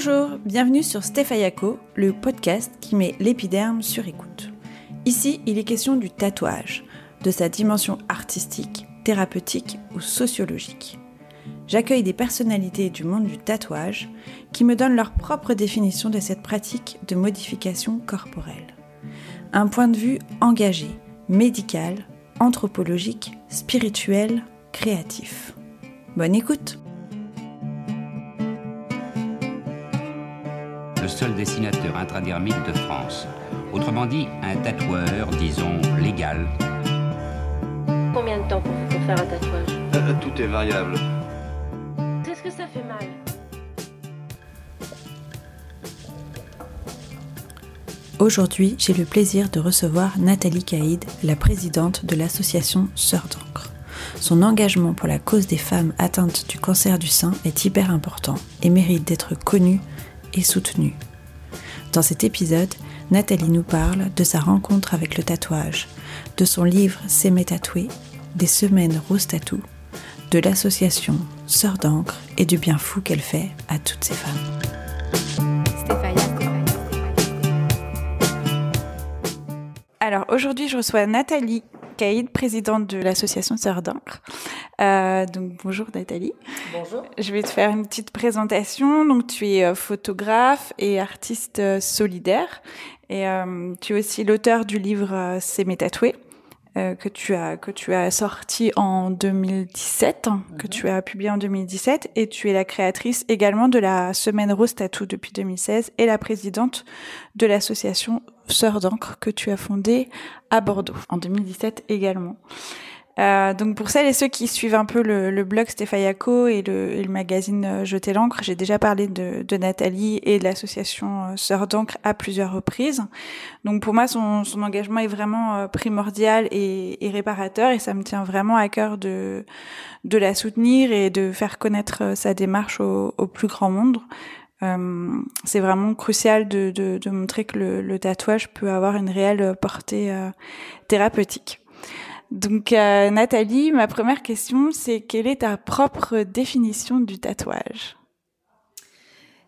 Bonjour, bienvenue sur Stéphayako, le podcast qui met l'épiderme sur écoute. Ici, il est question du tatouage, de sa dimension artistique, thérapeutique ou sociologique. J'accueille des personnalités du monde du tatouage qui me donnent leur propre définition de cette pratique de modification corporelle. Un point de vue engagé, médical, anthropologique, spirituel, créatif. Bonne écoute le seul dessinateur intradermique de France. Autrement dit, un tatoueur, disons, légal. Combien de temps pour, pour faire un tatouage Euh, Tout est variable. Qu'est-ce que ça fait mal Aujourd'hui, j'ai le plaisir de recevoir Nathalie Caïd, la présidente de l'association Sœurs d'encre. Son engagement pour la cause des femmes atteintes du cancer du sein est hyper important et mérite d'être connu et soutenu. Dans cet épisode, Nathalie nous parle de sa rencontre avec le tatouage, de son livre S'aimer tatoué, des semaines rose tatou, de l'association Sœurs d'encre et du bien fou qu'elle fait à toutes ces femmes. Alors aujourd'hui, je reçois Nathalie Caïd, présidente de l'association Sœurs d'encre. Euh, donc bonjour Nathalie. Bonjour. Je vais te faire une petite présentation. Donc tu es euh, photographe et artiste euh, solidaire et euh, tu es aussi l'auteur du livre euh, C'est mes tatoués euh, que tu as que tu as sorti en 2017, hein, que tu as publié en 2017 et tu es la créatrice également de la semaine rose tattoo depuis 2016 et la présidente de l'association Sœurs d'encre que tu as fondée à Bordeaux en 2017 également. Euh, donc pour celles et ceux qui suivent un peu le, le blog Stéphayako et le, et le magazine euh, Jeter l'encre, j'ai déjà parlé de, de Nathalie et de l'association euh, Sœurs d'encre à plusieurs reprises. Donc pour moi, son, son engagement est vraiment primordial et, et réparateur et ça me tient vraiment à cœur de, de la soutenir et de faire connaître sa démarche au, au plus grand monde. Euh, c'est vraiment crucial de, de, de montrer que le, le, tatouage peut avoir une réelle portée euh, thérapeutique. Donc euh, Nathalie, ma première question, c'est quelle est ta propre définition du tatouage?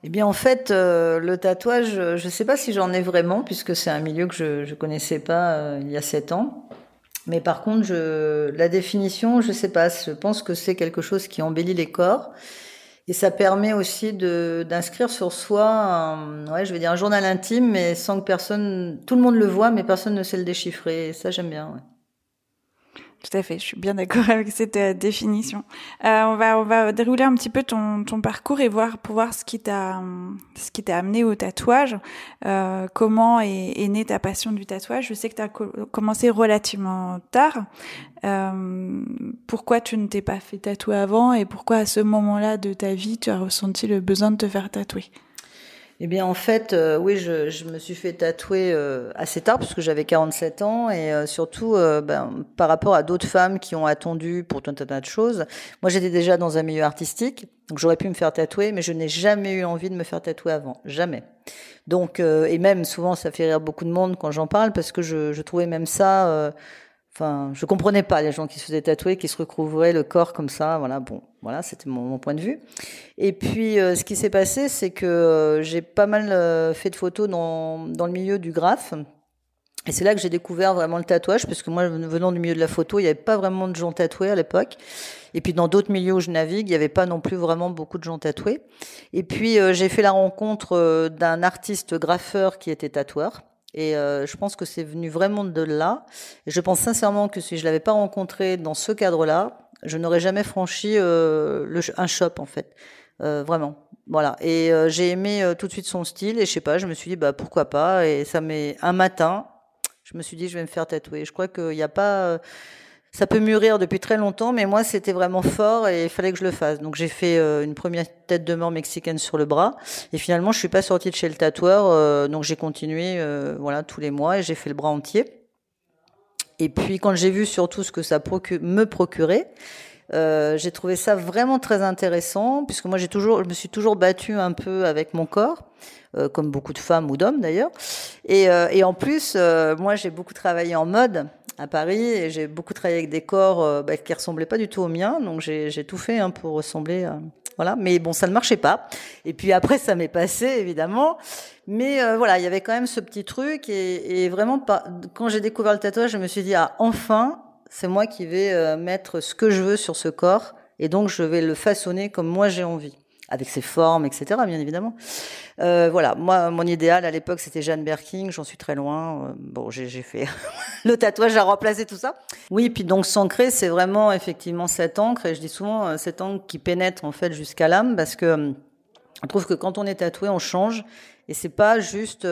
Eh bien, en fait, euh, le tatouage, je ne sais pas si j'en ai vraiment, puisque c'est un milieu que je ne connaissais pas euh, il y a sept ans. Mais par contre, la définition, je ne sais pas. Je pense que c'est quelque chose qui embellit les corps. Et ça permet aussi d'inscrire sur soi, un, ouais, je vais dire un journal intime, mais sans que personne, tout le monde le voit, mais personne ne sait le déchiffrer. Et ça, j'aime bien. Tout à fait, je suis bien d'accord avec cette euh, définition. Euh, on va on va dérouler un petit peu ton, ton parcours et voir pour voir ce qui t'a ce qui t'a amené au tatouage. Euh, comment est, est, née ta passion du tatouage? Je sais que tu as co commencé relativement tard. Euh, pourquoi tu ne t'es pas fait tatouer avant et pourquoi à ce moment-là de ta vie tu as ressenti le besoin de te faire tatouer? Eh bien, en fait, euh, oui, je, je, me suis fait tatouer euh, assez tard, parce que j'avais 47 ans, et euh, surtout ben, par rapport à d'autres femmes qui ont attendu pour tout un tas de choses. Moi, j'étais déjà dans un milieu artistique, donc j'aurais pu me faire tatouer, mais je n'ai jamais eu envie de me faire tatouer avant, jamais. Donc, et même souvent, ça fait rire beaucoup de monde quand j'en parle, parce que je, je trouvais même ça Enfin, je comprenais pas les gens qui se faisaient tatouer, qui se recouvraient le corps comme ça. Voilà, bon, voilà, c'était mon, point de vue. Et puis, euh, ce qui s'est passé, c'est que euh, j'ai pas mal euh, fait de photos dans, dans le milieu du graphe. Et c'est là que j'ai découvert vraiment le tatouage, parce que moi, venant du milieu de la photo, il n'y avait pas vraiment de gens tatoués à l'époque. Et puis dans d'autres milieux où je navigue, il n'y avait pas non plus vraiment beaucoup de gens tatoués. Et puis j'ai fait la rencontre d'un artiste graffeur qui était tatoueur. Et euh, je pense que c'est venu vraiment de là. Et je pense sincèrement que si je l'avais pas rencontré dans ce cadre-là, je n'aurais jamais franchi euh, un shop en fait. Euh, vraiment. Voilà. Et j'ai aimé tout de suite son style. Et je sais pas, je me suis dit bah pourquoi pas. Et ça m'est un matin, je me suis dit je vais me faire tatouer. Je crois qu'il n'y a pas ça peut mûrir depuis très longtemps, mais moi, c'était vraiment fort et il fallait que je le fasse. Donc, j'ai fait euh, une première tête de mort mexicaine sur le bras. Et finalement, je suis pas sortie de chez le tatoueur. Euh, donc, j'ai continué, euh, voilà, tous les mois et j'ai fait le bras entier. Et puis, quand j'ai vu surtout ce que ça procu me procurait, euh, j'ai trouvé ça vraiment très intéressant, puisque moi, j'ai toujours, je me suis toujours battue un peu avec mon corps. Euh, comme beaucoup de femmes ou d'hommes d'ailleurs. Et, et, en plus, moi j'ai beaucoup travaillé en mode à Paris et j'ai beaucoup travaillé avec des corps bah, qui ressemblaient pas du tout aux miens, donc j'ai tout fait hein, pour ressembler à, voilà. Mais bon, ça ne marchait pas. Et puis après, ça m'est passé, évidemment. Mais euh, voilà, il y avait quand même ce petit truc. Et, vraiment, quand j'ai découvert le tatouage, je me suis dit, ah, enfin, c'est moi qui vais euh, mettre ce que je veux sur ce corps. Et donc, je vais le façonner comme moi j'ai envie avec ses formes, etc. Bien évidemment. Euh, voilà, moi, mon idéal à l'époque, c'était Jeanne Berking. J'en suis très loin. Euh, bon, j'ai fait le tatouage à remplacer tout ça. Oui, puis donc s'ancrer, c'est vraiment effectivement cette encre. Et je dis souvent euh, cette encre qui pénètre en fait jusqu'à l'âme, parce que on trouve que quand on est tatoué, on change. Et c'est pas juste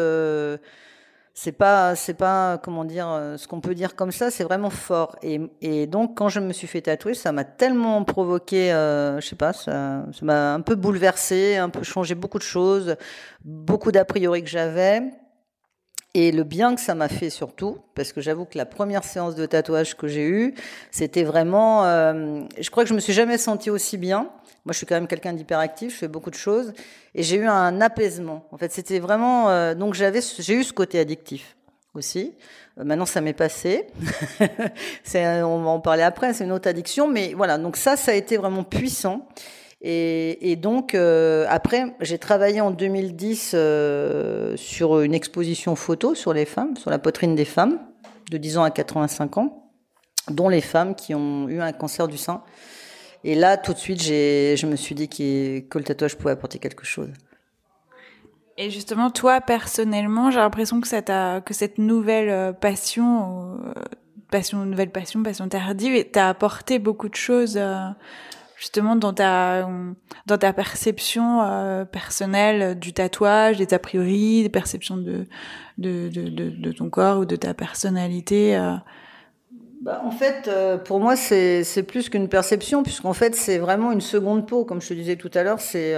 c'est pas c'est pas comment dire euh, ce qu'on peut dire comme ça c'est vraiment fort. Et, et donc quand je me suis fait tatouer ça m'a tellement provoqué euh, je sais pas ça ça m'a un peu bouleversé un peu changé beaucoup de choses beaucoup d'a priori que j'avais et le bien que ça m'a fait surtout, parce que j'avoue que la première séance de tatouage que j'ai eue, c'était vraiment, euh, je crois que je me suis jamais sentie aussi bien. Moi, je suis quand même quelqu'un d'hyperactif, je fais beaucoup de choses, et j'ai eu un apaisement. En fait, c'était vraiment, euh, donc j'avais, j'ai eu ce côté addictif aussi. Euh, maintenant, ça m'est passé. c'est, on va en parler après. C'est une autre addiction, mais voilà. Donc ça, ça a été vraiment puissant. Et, donc, euh, après, j'ai travaillé en 2010 euh, sur une exposition photo sur les femmes, sur la poitrine des femmes, de 10 ans à 85 ans, dont les femmes qui ont eu un cancer du sein. Et là, tout de suite, je me suis dit que le tatouage pouvait apporter quelque chose. Et justement, toi, personnellement, j'ai l'impression que cette nouvelle euh, passion, passion, nouvelle passion, passion tardive, t'a apporté beaucoup de choses justement dans ta dans ta perception euh, personnelle du tatouage, des a priori, des perceptions de de, de, de, ton corps ou de ta personnalité euh? bah, en fait, euh, pour moi, c'est plus qu'une perception, puisqu'en fait, c'est vraiment une seconde peau, comme je te disais tout à l'heure. C'est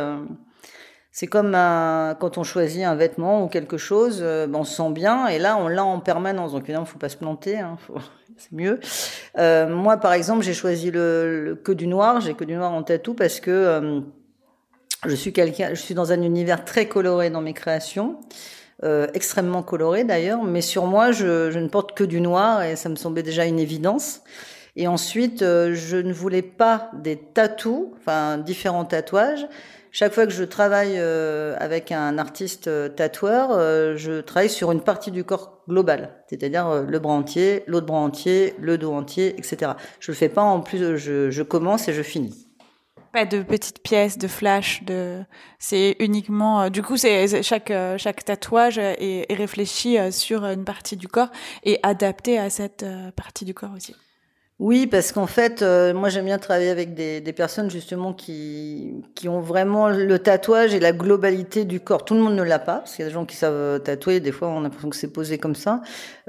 c'est comme quand on choisit un vêtement ou quelque chose, ben, on se sent bien, et là, on l'a en permanence. Donc évidemment, faut pas se planter. Hein, c'est mieux. Euh, moi, par exemple, j'ai choisi le, que du noir. J'ai que du noir en tatou parce que euh, je suis quelqu'un, je suis dans un univers très coloré dans mes créations, euh, extrêmement coloré d'ailleurs. Mais sur moi, je, je, ne porte que du noir et ça me semblait déjà une évidence. Et ensuite, euh, je ne voulais pas des tatous, enfin différents tatouages. Chaque fois que je travaille euh, avec un artiste tatoueur, je travaille sur une partie du corps global, c'est-à-dire euh, le bras entier, l'autre bras entier, le dos entier, etc. Je le fais pas en plus, je, commence et je finis. Pas de petites pièces, de flash, de. C'est uniquement. Euh, du coup, chaque euh, tatouage est, réfléchi sur une partie du corps et adapté à cette partie du corps aussi. Oui, parce qu'en fait, euh, moi j'aime bien travailler avec des, des, personnes justement qui, qui ont vraiment le tatouage et la globalité du corps. Tout le monde ne l'a pas, parce qu'il y a des gens qui savent tatouer, des fois on a l'impression que c'est posé comme ça.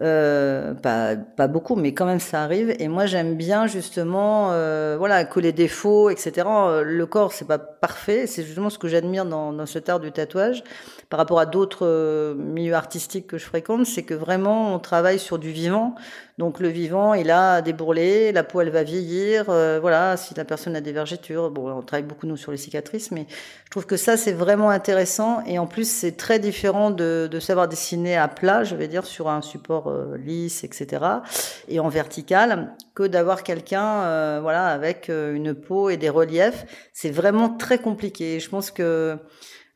Euh, pas, pas beaucoup, mais quand même ça arrive. Et moi j'aime bien justement, euh, voilà, que les défauts, etc. Le corps c'est pas parfait, c'est justement ce que j'admire dans, dans cet art du tatouage par rapport à d'autres euh, milieux artistiques que je fréquente, c'est que vraiment on travaille sur du vivant. Donc le vivant, il a des bourrelets, la peau elle va vieillir, euh, voilà. Si la personne a des vergetures, bon, on travaille beaucoup nous sur les cicatrices, mais je trouve que ça c'est vraiment intéressant et en plus c'est très différent de, savoir dessiner à plat, je vais dire sur un support euh, lisse, etc. et en vertical, que d'avoir quelqu'un, voilà, avec une peau et des reliefs. C'est vraiment très compliqué. Je pense que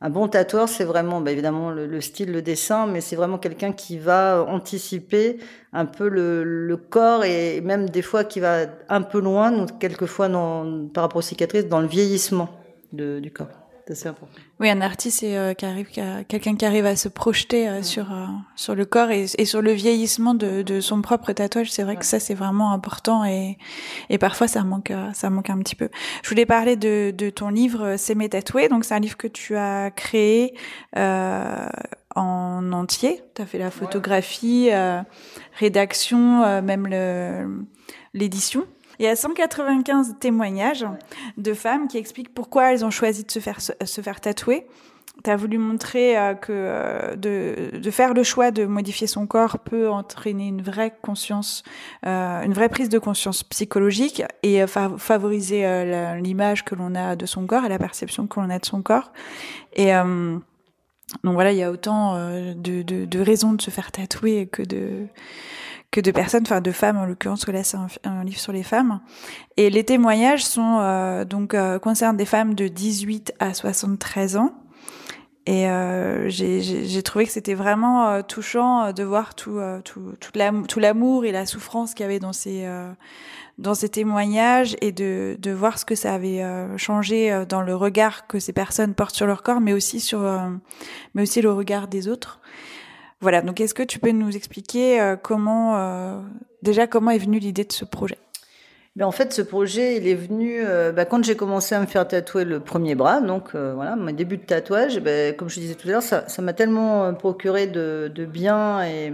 un bon tatoueur, c'est vraiment, bah, évidemment, le, style, le dessin, mais c'est vraiment quelqu'un qui va anticiper un peu le, corps et même des fois qui va un peu loin, donc quelquefois par rapport aux cicatrices, dans le vieillissement du corps. Oui, un artiste, c'est euh, qui arrive, quelqu'un qui arrive à se projeter euh, sur euh, sur le corps et, et, sur le vieillissement de, de son propre tatouage. C'est vrai que ça, c'est vraiment important et et parfois ça manque, ça manque un petit peu. Je voulais parler de de ton livre C'est mes tatoués. Donc c'est un livre que tu as créé en entier. Tu as fait la photographie, rédaction, même le l'édition. Il y a 195 témoignages de femmes qui expliquent pourquoi elles ont choisi de se faire, se faire tatouer. Tu as voulu montrer euh, que euh, de, faire le choix de modifier son corps peut entraîner une vraie conscience, euh, une vraie prise de conscience psychologique et favoriser l'image que l'on a de son corps et la perception que l'on a de son corps. Et donc voilà, il y a autant de raisons de se faire tatouer que de que de personnes, enfin de femmes en l'occurrence, que là c'est un, livre sur les femmes. Et les témoignages sont euh, donc euh, concernent des femmes de 18 à 73 ans. Et euh, j'ai trouvé que c'était vraiment euh, touchant de voir tout, tout, tout l'amour et la souffrance qu'il y avait dans ces, dans ces témoignages et de, de voir ce que ça avait changé dans le regard que ces personnes portent sur leur corps, mais aussi sur, mais aussi le regard des autres. Voilà, donc est-ce que tu peux nous expliquer euh, comment, euh, déjà, comment est venue l'idée de ce projet? Ben en fait, ce projet, il est venu euh, ben, quand j'ai commencé à me faire tatouer le premier bras. Donc voilà, mon début de tatouage, ben, comme je disais tout à l'heure, ça, m'a tellement procuré de, de, bien. Et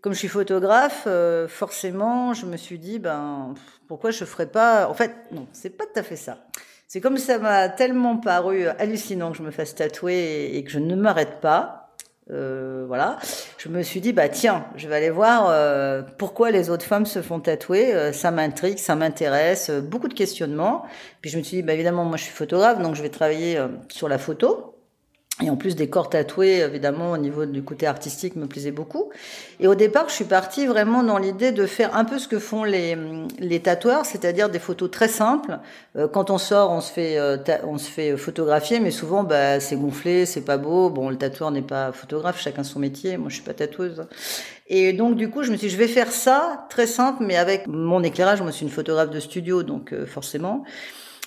comme je suis photographe, forcément, je me suis dit, ben pourquoi je ferais pas En fait, non, c'est pas tout à fait ça. C'est comme ça m'a tellement paru hallucinant que je me fasse tatouer et que je ne m'arrête pas euh, voilà, je me suis dit bah tiens, je vais aller voir euh, pourquoi les autres femmes se font tatouer. Euh, ça m'intrigue, ça m'intéresse, beaucoup de questionnements. Puis je me suis dit bah évidemment moi je suis photographe donc je vais travailler sur la photo. Et en plus des corps tatoués, évidemment, au niveau du côté artistique, me plaisait beaucoup. Et au départ, je suis partie vraiment dans l'idée de faire un peu ce que font les, les tatoueurs, c'est-à-dire des photos très simples. Euh, quand on sort, on se fait, euh, on se fait photographier, mais souvent, bah, c'est gonflé, c'est pas beau. Bon, le tatoueur n'est pas photographe, chacun son métier. Moi, je suis pas tatoueuse. Et donc, du coup, je me suis dit, je vais faire ça, très simple, mais avec mon éclairage. Moi, je suis une photographe de studio, donc euh, forcément.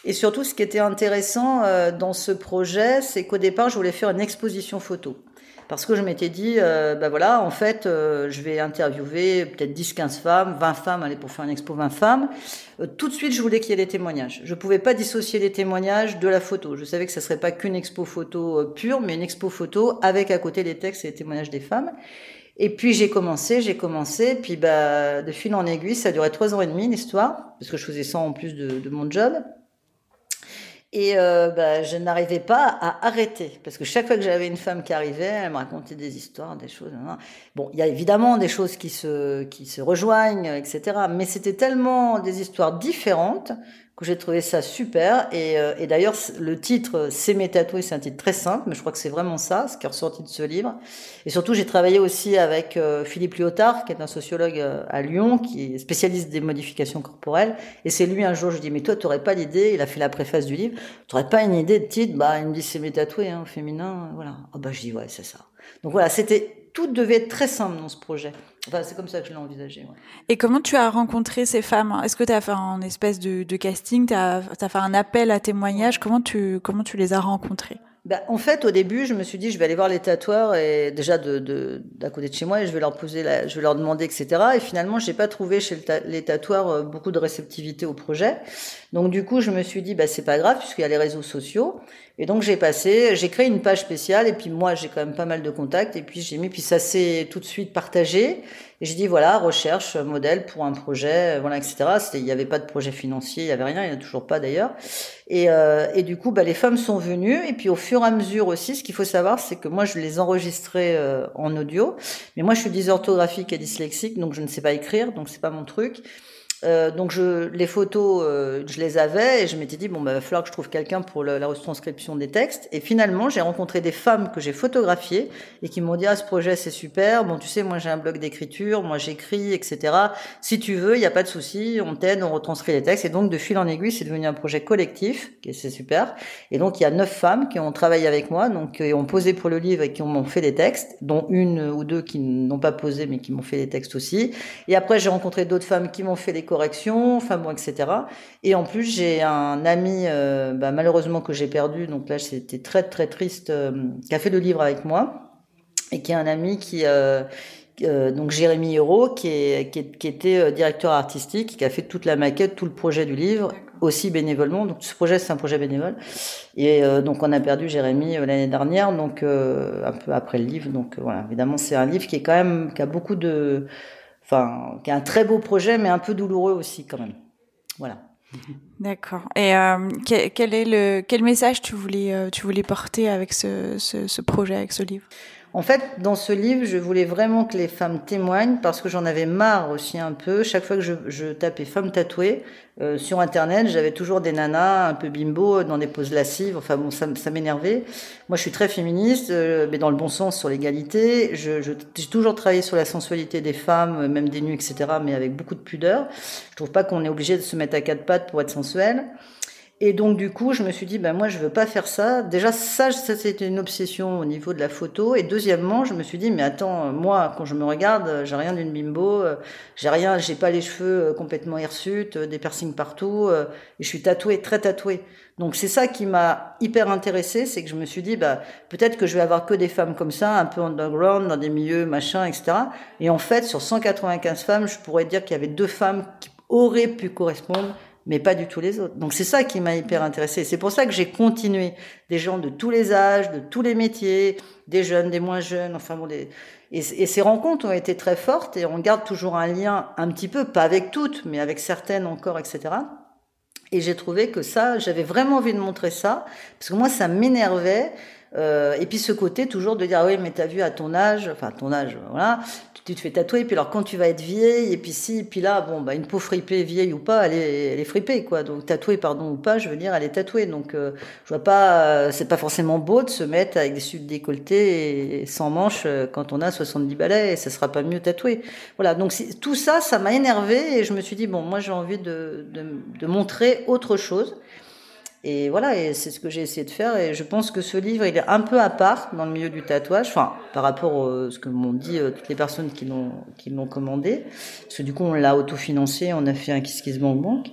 Et surtout, ce qui était intéressant euh, dans ce projet, c'est qu'au départ, je voulais faire une exposition photo. Parce que je m'étais dit, bah voilà, en fait, euh, je vais interviewer peut-être 10-15 femmes, 20 femmes, allez, pour faire une expo 20 femmes. tout de suite, je voulais qu'il y ait des témoignages. Je pouvais pas dissocier les témoignages de la photo. Je savais que ça serait pas qu'une expo photo pure, mais une expo photo avec à côté les textes et les témoignages des femmes. Et puis j'ai commencé, j'ai commencé, puis bah de fil en aiguille, ça a duré trois ans et demi l'histoire, parce que je faisais ça en plus de mon job. Et euh, bah, je n'arrivais pas à arrêter, parce que chaque fois que j'avais une femme qui arrivait, elle me racontait des histoires, des choses. Bon, il y a évidemment des choses qui se, qui se rejoignent, etc. Mais c'était tellement des histoires différentes que j'ai trouvé ça super. Et, euh, et d'ailleurs, le titre C'est mes tatoués, c'est un titre très simple, mais je crois que c'est vraiment ça, ce qui est ressorti de ce livre. Et surtout, j'ai travaillé aussi avec euh, Philippe Lyotard, qui est un sociologue euh, à Lyon, qui est spécialiste des modifications corporelles. Et c'est lui, un jour, je dis, mais toi, tu n'aurais pas l'idée, il a fait la préface du livre, tu n'aurais pas une idée de titre? Bah, il me dit, c'est mes tatoués, hein, féminin, voilà. Ah bah, je dis, ouais, c'est ça. Donc voilà, c'était tout devait être très simple dans ce projet. Enfin, c'est comme ça que je l'ai envisagé. Et comment tu as rencontré ces femmes? Est-ce que tu as fait un espèce de, casting? Tu as, fait un appel à témoignage comment tu, comment tu les as rencontrées? Bah, en fait, au début, je me suis dit, je vais aller voir les tatoueurs et déjà de, de, d'à côté de chez moi et je vais leur poser, la, je vais leur demander, etc. Et finalement, j'ai pas trouvé chez les tatoueurs euh, beaucoup de réceptivité au projet. Donc du coup, je me suis dit, bah c'est pas grave puisqu'il y a les réseaux sociaux. Et donc j'ai passé, j'ai créé une page spéciale et puis moi j'ai quand même pas mal de contacts et puis j'ai mis puis ça s'est tout de suite partagé et j'ai dit voilà recherche modèle pour un projet voilà etc. Il n'y avait pas de projet financier, il y avait rien, il n'y en a toujours pas d'ailleurs. Et, euh, et du coup bah les femmes sont venues et puis au fur et à mesure aussi ce qu'il faut savoir c'est que moi je les enregistrais euh, en audio mais moi je suis dysorthographique et dyslexique donc je ne sais pas écrire donc c'est pas mon truc. Euh, donc je, les photos, euh, je les avais et je m'étais dit bon bah va falloir que je trouve quelqu'un pour la retranscription des textes. Et finalement j'ai rencontré des femmes que j'ai photographiées et qui m'ont dit ah ce projet c'est super. Bon tu sais moi j'ai un blog d'écriture, moi j'écris etc. Si tu veux il n'y a pas de souci, on t'aide, on retranscrit les textes. Et donc de fil en aiguille c'est devenu un projet collectif et c'est super. Et donc il y a neuf femmes qui ont travaillé avec moi donc qui ont posé pour le livre et qui m'ont fait des textes, dont une ou deux qui n'ont pas posé mais qui m'ont fait des textes aussi. Et après j'ai rencontré d'autres femmes qui m'ont fait des correction, enfin bon, etc. Et en plus, j'ai un ami, euh, bah, malheureusement que j'ai perdu, donc là, c'était très très triste, euh, qui a fait le livre avec moi, et qui est un ami qui, euh, donc Jérémy Hérault, qui, est, qui, était directeur artistique, qui a fait toute la maquette, tout le projet du livre, aussi bénévolement. Donc ce projet, c'est un projet bénévole. Et donc on a perdu Jérémy l'année dernière, donc un peu après le livre. Donc voilà, évidemment, c'est un livre qui est quand même qui a beaucoup de enfin, qui est un très beau projet, mais un peu douloureux aussi quand même. Voilà. D'accord. Et euh, quel, est le quel message tu voulais euh, tu voulais porter avec ce, ce, ce, projet, avec ce livre? En fait, dans ce livre, je voulais vraiment que les femmes témoignent parce que j'en avais marre aussi un peu. Chaque fois que je, je tapais femmes tatouées euh, sur Internet, j'avais toujours des nanas un peu bimbo dans des poses lascives. Enfin bon, ça, m'énervait. Moi, je suis très féministe, euh, mais dans le bon sens sur l'égalité. Je, je, j'ai toujours travaillé sur la sensualité des femmes, même des nues, etc., mais avec beaucoup de pudeur. Je trouve pas qu'on est obligé de se mettre à quatre pattes pour être sensuel. Et donc du coup, je me suis dit, ben moi, je veux pas faire ça. Déjà, ça, ça c'était une obsession au niveau de la photo. Et deuxièmement, je me suis dit, mais attends, moi, quand je me regarde, j'ai rien d'une bimbo, euh, j'ai rien, j'ai pas les cheveux euh, complètement hirsutes, euh, des piercings partout, et je suis tatouée, très tatouée. Donc c'est ça qui m'a hyper intéressée, c'est que je me suis dit, bah peut-être que je vais avoir que des femmes comme ça, un peu underground, dans des milieux machin, etc. Et en fait, sur 195 femmes, je pourrais dire qu'il y avait deux femmes qui auraient pu correspondre mais pas du tout les autres. Donc c'est ça qui m'a hyper intéressée. C'est pour ça que j'ai continué. Des gens de tous les âges, de tous les métiers, des jeunes, des moins jeunes, enfin bon, et, et, ces rencontres ont été très fortes et on garde toujours un lien un petit peu, pas avec toutes, mais avec certaines encore, etc. Et j'ai trouvé que ça, j'avais vraiment envie de montrer ça, parce que moi, ça m'énervait. Euh, et puis ce côté toujours de dire ah oui mais t'as vu à ton âge, enfin ton âge, voilà, tu te fais tatouer, et puis alors quand tu vas être vieille, et puis si, et puis là, bon, bah, une peau fripée, vieille ou pas, elle est, elle est fripée, quoi. Donc tatouée, pardon, ou pas, je veux dire, elle est tatouée. Donc euh, je vois pas, euh, c'est pas forcément beau de se mettre avec des suites décolletées et sans manches euh, quand on a 70 balais, et ça sera pas mieux tatoué. Voilà, donc tout ça, ça m'a énervé et je me suis dit, bon, moi j'ai envie de, de montrer autre chose. Et voilà, et c'est ce que j'ai essayé de faire. Et je pense que ce livre, il est un peu à part dans le milieu du tatouage, enfin, par rapport à ce que m'ont dit euh, toutes les personnes qui l'ont, qui commandé. Parce que du coup, on l'a autofinancé, on a fait un Kiss Kiss Bank.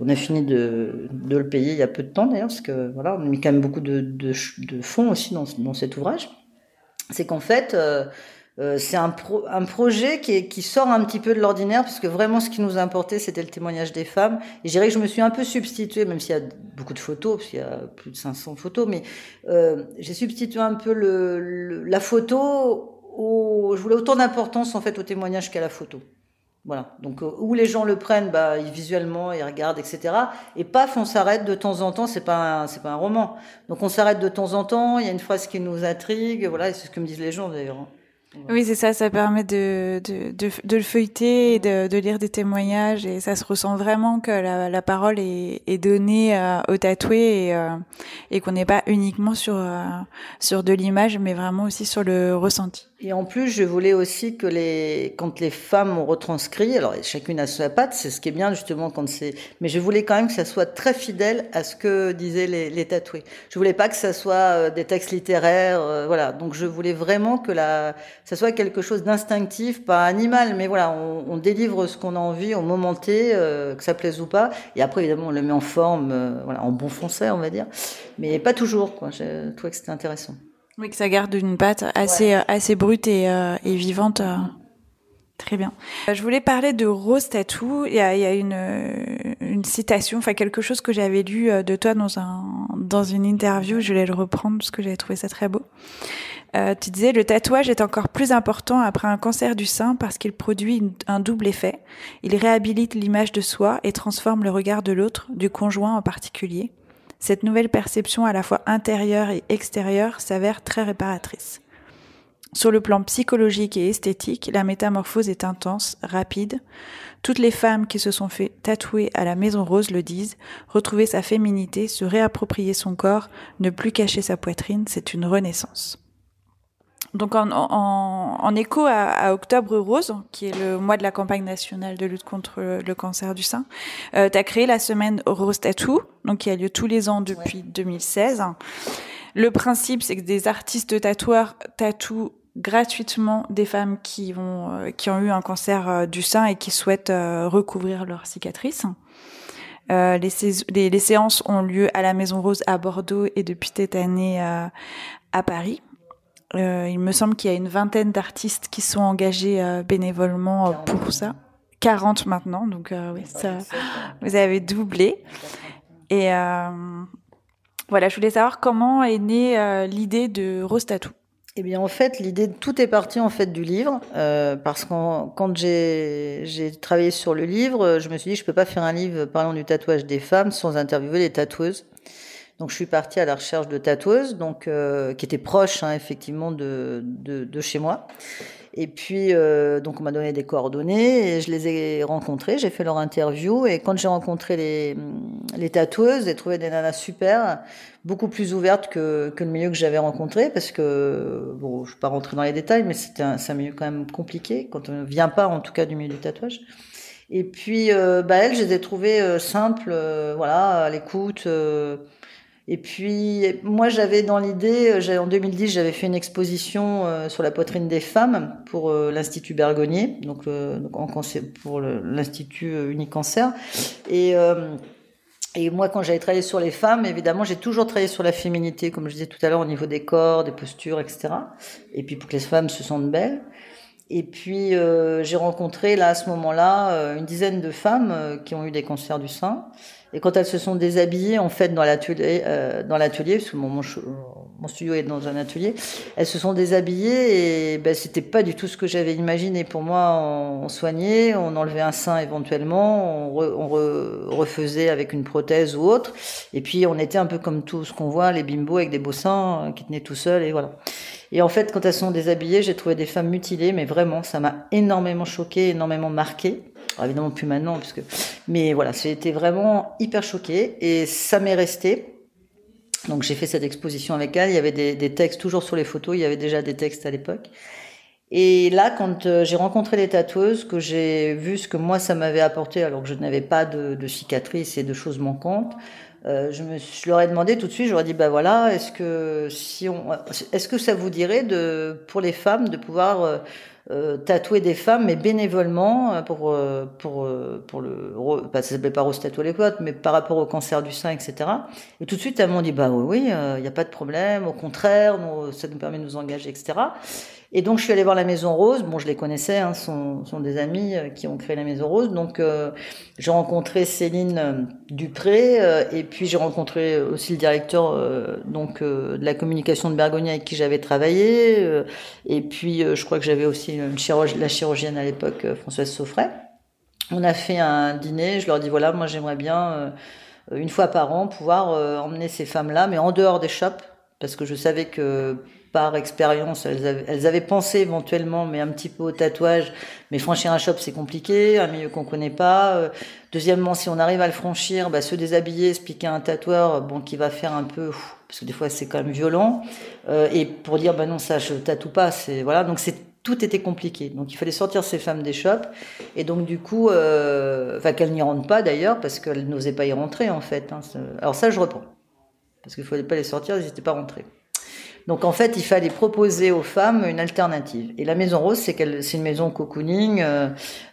On a fini de, de le payer il y a peu de temps d'ailleurs, parce que voilà, on a mis quand même beaucoup de, de, de fonds aussi dans, dans cet ouvrage. C'est qu'en fait, euh, euh, c'est un, pro, un projet qui, est, qui sort un petit peu de l'ordinaire, parce que vraiment ce qui nous importait, c'était le témoignage des femmes. Et je dirais que je me suis un peu substituée, même s'il y a beaucoup de photos, parce qu'il y a plus de 500 photos, mais euh, j'ai substitué un peu le, le, la photo, au, je voulais autant d'importance en fait au témoignage qu'à la photo. Voilà. Donc euh, où les gens le prennent, bah visuellement, ils regardent, etc. Et paf, on s'arrête de temps en temps. C'est pas c'est pas un roman. Donc on s'arrête de temps en temps. Il y a une phrase qui nous intrigue. Voilà, c'est ce que me disent les gens d'ailleurs. Oui, c'est ça, ça permet de, de, de, le feuilleter et de, de, lire des témoignages et ça se ressent vraiment que la, la parole est, est donnée euh, au tatoué et, euh, et qu'on n'est pas uniquement sur, euh, sur de l'image mais vraiment aussi sur le ressenti. Et en plus, je voulais aussi que les, quand les femmes ont retranscrit, alors chacune a sa patte, c'est ce qui est bien justement quand c'est, mais je voulais quand même que ça soit très fidèle à ce que disaient les, les tatoués. Je voulais pas que ça soit euh, des textes littéraires, euh, voilà. Donc je voulais vraiment que la, ça soit quelque chose d'instinctif, pas animal, mais voilà, on, on délivre ce qu'on a envie au moment T, euh, que ça plaise ou pas. Et après, évidemment, on le met en forme, euh, voilà, en bon français, on va dire, mais pas toujours. Quoi. Je trouvais que c'était intéressant. Oui, que ça garde une patte assez, ouais. Euh, assez brute et, euh, et vivante. Euh. Très bien. Je voulais parler de Rose Tattoo. Il y a, il y a une, une citation, enfin quelque chose que j'avais lu de toi dans, un, dans une interview. Je voulais le reprendre parce que j'avais trouvé ça très beau. Euh, tu disais le tatouage est encore plus important après un cancer du sein parce qu'il produit une, un double effet. Il réhabilite l'image de soi et transforme le regard de l'autre, du conjoint en particulier. Cette nouvelle perception à la fois intérieure et extérieure s'avère très réparatrice. Sur le plan psychologique et esthétique, la métamorphose est intense, rapide. Toutes les femmes qui se sont fait tatouer à la Maison Rose le disent. Retrouver sa féminité, se réapproprier son corps, ne plus cacher sa poitrine, c'est une renaissance. Donc en, en, en écho à, à, Octobre Rose, qui est le mois de la campagne nationale de lutte contre le cancer du sein, euh, tu as créé la semaine Rose Tattoo, donc qui a lieu tous les ans depuis ouais. 2016. Le principe, c'est que des artistes tatoueurs tatouent gratuitement des femmes qui vont euh, qui ont eu un cancer euh, du sein et qui souhaitent euh, recouvrir leurs cicatrices. Euh, les, les, les, séances ont lieu à la Maison Rose à Bordeaux et depuis cette année à Paris. Euh, il me semble qu'il y a une vingtaine d'artistes qui sont engagés euh, bénévolement euh, pour ça. 40 maintenant, donc oui, vous avez doublé. Et voilà, je voulais savoir comment est née l'idée de Rose Tattoo. Eh bien, en fait, l'idée, tout est parti en fait du livre, parce que quand j'ai travaillé sur le livre, je me suis dit, je peux pas faire un livre parlant du tatouage des femmes sans interviewer les tatoueuses. Donc je suis partie à la recherche de tatoueuses, donc qui étaient proches hein, effectivement de, de, de, chez moi. Et puis, euh, donc, on m'a donné des coordonnées et je les ai rencontrées. J'ai fait leur interview. Et quand j'ai rencontré les, les tatoueuses, j'ai trouvé des nanas super, beaucoup plus ouvertes que, que le milieu que j'avais rencontré. Parce que, bon, je ne vais pas rentrer dans les détails, mais c'est un, un milieu quand même compliqué, quand on ne vient pas, en tout cas, du milieu du tatouage. Et puis, euh, bah, elles, je les ai trouvées euh, simples, euh, voilà, à l'écoute. Et puis, moi, j'avais dans l'idée, euh, en 2010, j'avais fait une exposition euh, sur la poitrine des femmes pour euh, l'Institut Bergonnier, donc, pour l'Institut Unicancer. Et, et moi, quand j'avais travaillé sur les femmes, évidemment, j'ai toujours travaillé sur la féminité, comme je disais tout à l'heure, au niveau des corps, des postures, etc. Et puis pour que les femmes se sentent belles. Et puis, j'ai rencontré là à ce moment-là une dizaine de femmes qui ont eu des cancers du sein. Et quand elles se sont déshabillées, en fait, dans l'atelier, euh, dans l'atelier, parce que mon, studio est dans un atelier, elles se sont déshabillées et ben, c'était pas du tout ce que j'avais imaginé. Pour moi, on, soignait, on enlevait un sein éventuellement, on, refaisait avec une prothèse ou autre, et puis on était un peu comme tout ce qu'on voit, les bimbos avec des beaux seins euh, qui tenaient tout seuls et voilà. Et en fait, quand elles sont déshabillées, j'ai trouvé des femmes mutilées, mais vraiment, ça m'a énormément choqué, énormément marqué évidemment plus maintenant, puisque... mais voilà, été vraiment hyper choquée et ça m'est resté. Donc j'ai fait cette exposition avec elle. Il y avait des, textes toujours sur les photos. Il y avait déjà des textes à l'époque. Et là, quand euh, j'ai rencontré les tatoueuses, que j'ai vu ce que moi ça m'avait apporté, alors que je n'avais pas de, cicatrices et de choses manquantes, euh, je, leur ai demandé tout de suite. Ai dit bah voilà, est-ce que si on, est-ce que ça vous dirait de pour les femmes de pouvoir euh, euh, tatouer des femmes, mais bénévolement euh, pour euh, pour pour le bah, ça s'appelait pas rose tatouer les potes, mais par rapport au cancer du sein, etc. Et tout de suite elles m'ont dit bah oui oui, il n'y a pas de problème, au contraire, ça nous permet de nous engager, etc. Et donc je suis allée voir la Maison Rose. Bon, je les connaissais, hein, sont, des amis euh, qui ont créé la Maison Rose. Donc euh, j'ai rencontré Céline euh, Dupré et puis j'ai rencontré aussi le directeur donc de la communication de Bergogne avec qui j'avais travaillé. et puis je crois que j'avais aussi la chirurgienne à l'époque, Françoise Saufray. On a fait un dîner. Je leur dis voilà, moi j'aimerais bien une fois par an pouvoir emmener ces femmes-là, mais en dehors des shops, parce que je savais que par expérience, elles avaient, pensé éventuellement, mais un petit peu au tatouage. Mais franchir un shop, c'est compliqué, un milieu qu'on connaît pas. Euh, deuxièmement, si on arrive à le franchir, bah, se déshabiller, expliquer à un tatoueur, bon, qui va faire un peu, parce que des fois c'est quand même violent. Euh, et pour dire, bah non, ça, je tatoue pas, c'est voilà. Donc c'est tout était compliqué. Donc il fallait sortir ces femmes des shops. Et donc du coup, euh, enfin qu'elles n'y rentrent pas d'ailleurs, parce qu'elles n'osaient pas y rentrer en fait. Hein, Alors ça, je reprends. Parce qu'il ne fallait pas les sortir, elles n'étaient pas rentrées. Donc en fait, il fallait proposer aux femmes une alternative. Et la Maison Rose, c'est une maison cocooning, euh,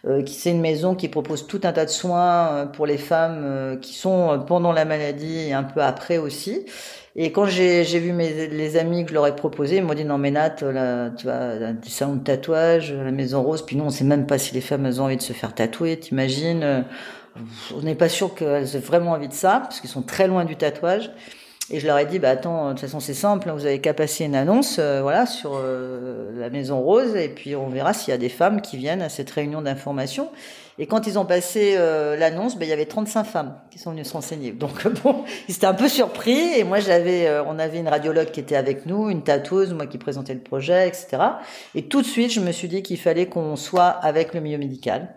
euh, c'est une maison qui propose tout un tas de soins euh, pour les femmes euh, qui sont pendant la maladie et un peu après aussi. Et quand j'ai, vu mes, les amis que je leur ai proposé, ils m'ont dit non mais Nat, là, tu vas du salon de tatouage, la Maison Rose, puis nous on sait même pas si les femmes elles ont envie de se faire tatouer, t'imagines On n'est pas sûr qu'elles aient vraiment envie de ça, parce qu'ils sont très loin du tatouage. Et je leur ai dit, bah attends, de toute façon c'est simple, hein, vous avez qu'à passer une annonce, euh, voilà, sur euh, la Maison Rose, et puis on verra s'il y a des femmes qui viennent à cette réunion d'information. Et quand ils ont passé euh, l'annonce, bah, il y avait 35 femmes qui sont venues se renseigner. Donc bon, ils étaient un peu surpris. Et moi, j'avais, on avait une radiologue qui était avec nous, une tatoueuse, moi qui présentais le projet, etc. Et tout de suite, je me suis dit qu'il fallait qu'on soit avec le milieu médical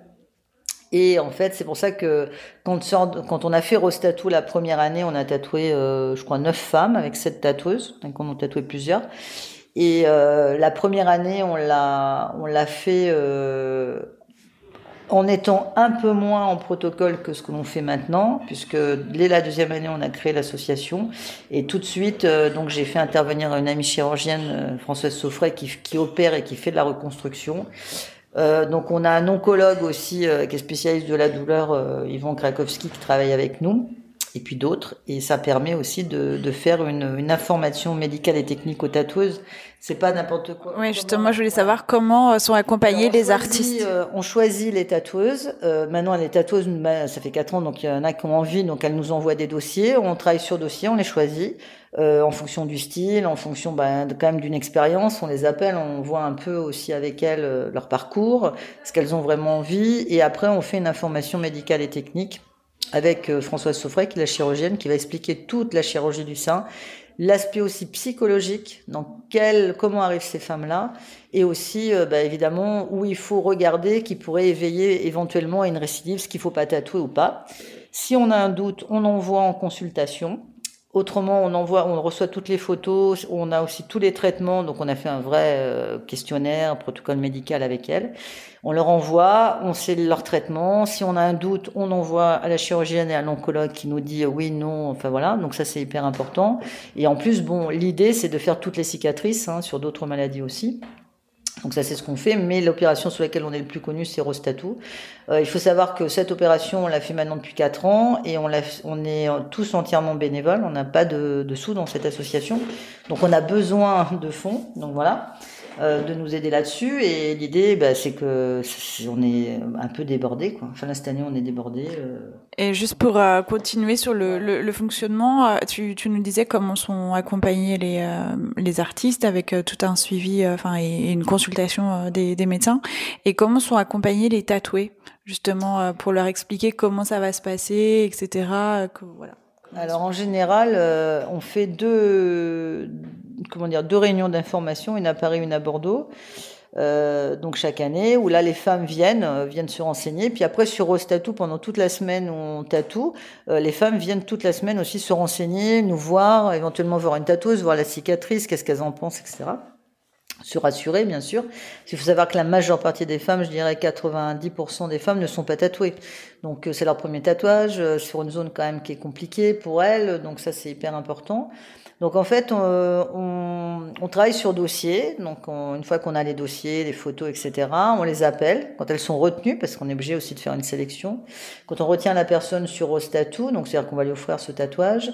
et en fait, c'est pour ça que quand, on a fait Rose Tattoo la première année, on a tatoué, euh, je crois, neuf femmes avec sept tatoueuses. Donc on en a tatoué plusieurs. Et euh, la première année, on l'a, on l'a fait euh, en étant un peu moins en protocole que ce que l'on fait maintenant, puisque dès la deuxième année, on a créé l'association. Et tout de suite, donc j'ai fait intervenir une amie chirurgienne, Françoise Saufray, qui, qui opère et qui fait de la reconstruction. Euh, donc on a un oncologue aussi euh, qui est spécialiste de la douleur, euh, Yvon Krakowski, qui travaille avec nous, et puis d'autres. Et ça permet aussi de, de faire une, une, information médicale et technique aux tatoueuses. C'est pas n'importe quoi. Oui, justement, je voulais savoir comment euh, sont accompagnés les artistes. on choisit les tatoueuses. maintenant, les tatoueuses, bah, ça fait quatre ans, donc il y en a qui ont envie, donc elles nous envoient des dossiers. On travaille sur dossier, on les choisit. Euh, en fonction du style, en fonction bah, quand même d'une expérience. On les appelle, on voit un peu aussi avec elles euh, leur parcours, ce qu'elles ont vraiment envie, et après on fait une information médicale et technique avec euh, Françoise Soffray, qui est la chirurgienne, qui va expliquer toute la chirurgie du sein, l'aspect aussi psychologique, dans quel, comment arrivent ces femmes-là, et aussi, euh, bah, évidemment, où il faut regarder qui pourrait éveiller éventuellement à une récidive, ce qu'il faut pas tatouer ou pas. Si on a un doute, on envoie en consultation. Autrement, on envoie, on reçoit toutes les photos, on a aussi tous les traitements, donc on a fait un vrai euh, questionnaire, protocole médical avec elles. On leur envoie, on sait leur traitement. Si on a un doute, on envoie à la chirurgienne et à l'oncologue qui nous dit oui, non, enfin voilà. Donc ça c'est hyper important. Et en plus, bon, l'idée c'est de faire toutes les cicatrices hein, sur d'autres maladies aussi. Donc ça c'est ce qu'on fait, mais l'opération sur laquelle on est le plus connu c'est Rostatou. Euh, il faut savoir que cette opération on l'a fait maintenant depuis 4 ans et on, on est tous entièrement bénévoles, on n'a pas de, de sous dans cette association, donc on a besoin de fonds, donc voilà. Euh, de nous aider là-dessus. Et l'idée, bah, c'est que on est un peu débordé. Quoi. Enfin, là, cette année, on est débordé. Euh. Et juste pour euh, continuer sur le, le, le fonctionnement, tu, tu, nous disais comment sont accompagnés les, les artistes avec tout un suivi, enfin, et, une consultation des, des, médecins. Et comment sont accompagnés les tatoués, justement, pour leur expliquer comment ça va se passer, etc. Que, voilà. Alors en général, on fait deux, comment dire, deux réunions d'information, une à Paris, une à Bordeaux. Euh, donc chaque année, où là les femmes viennent, euh, viennent se renseigner. Puis après sur Rose Tattoo, pendant toute la semaine où on tatoue, euh, les femmes viennent toute la semaine aussi se renseigner, nous voir, éventuellement voir une tatoueuse, voir la cicatrice, qu'est-ce qu'elles en pensent, etc. Se rassurer, bien sûr. Il faut savoir que la majeure partie des femmes, je dirais 90% des femmes, ne sont pas tatouées. Donc c'est leur premier tatouage sur une zone quand même qui est compliquée pour elles. Donc ça c'est hyper important. Donc en fait, on, on, travaille sur dossier. Donc une fois qu'on a les dossiers, les photos, etc., on les appelle quand elles sont retenues, parce qu'on est obligé aussi de faire une sélection. Quand on retient la personne sur Ostatou, donc c'est-à-dire qu'on va lui offrir ce tatouage,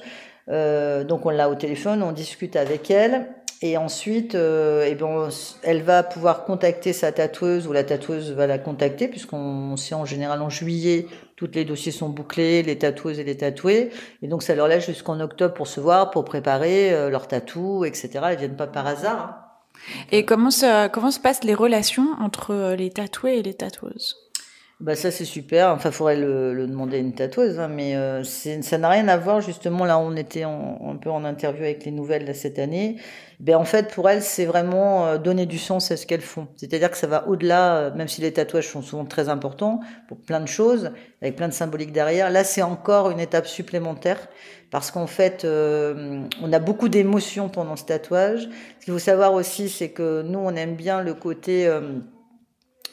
euh, donc on l'a au téléphone, on discute avec elle. Et ensuite, euh, eh ben, elle va pouvoir contacter sa tatoueuse ou la tatoueuse va la contacter, puisqu'on sait en général en juillet, tous les dossiers sont bouclés, les tatoueuses et les tatoués. Et donc ça leur laisse jusqu'en octobre pour se voir, pour préparer euh, leur tatou, etc. Elles viennent pas par hasard. Hein. Et comment, ça, comment se passent les relations entre euh, les tatoués et les tatoueuses? Bah ça c'est super. Enfin, faudrait le, le, demander à une tatoueuse, hein, mais euh, ça n'a rien à voir. Justement, là, on était en, un peu en interview avec les nouvelles là, cette année. Ben en fait, pour elles, c'est vraiment euh, donner du sens à ce qu'elles font. C'est-à-dire que ça va au-delà, euh, même si les tatouages sont souvent très importants pour plein de choses, avec plein de symboliques derrière. Là, c'est encore une étape supplémentaire parce qu'en fait, euh, on a beaucoup d'émotions pendant ce tatouage. Ce qu'il faut savoir aussi, c'est que nous, on aime bien le côté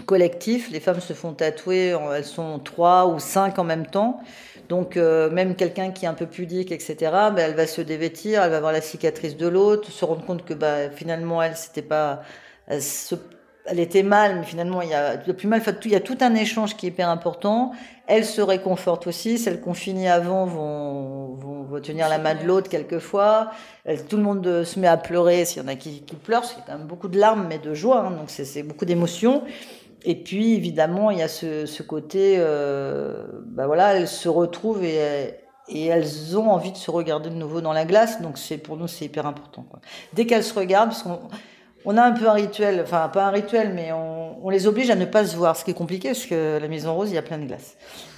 collectif. Les femmes se font tatouer, elles sont trois ou cinq en même temps. Donc euh, même quelqu'un qui est un peu pudique, etc., ben, elle va se dévêtir, elle va voir la cicatrice de l'autre, se rendre compte que bah, finalement elle c'était pas, elle, était mal, mais finalement il y a plus mal. il y a tout un échange qui est hyper important. Elle se réconforte aussi. Celles qu'on finit avant vont, vont, tenir la main de l'autre quelquefois. tout le monde se met à pleurer. S'il y en a qui, qui pleurent, c'est quand même beaucoup de larmes, mais de joie. Hein, donc c'est beaucoup d'émotions. Et puis évidemment, il y a ce, ce côté, bah voilà, elles se retrouvent et, et elles ont envie de se regarder de nouveau dans la glace. Donc c'est pour nous, c'est hyper important. Dès qu'elles se regardent, parce qu'on on a un peu un rituel, enfin pas un rituel, mais on, les oblige à ne pas se voir, ce qui est compliqué parce que la maison rose, il y a plein de glace.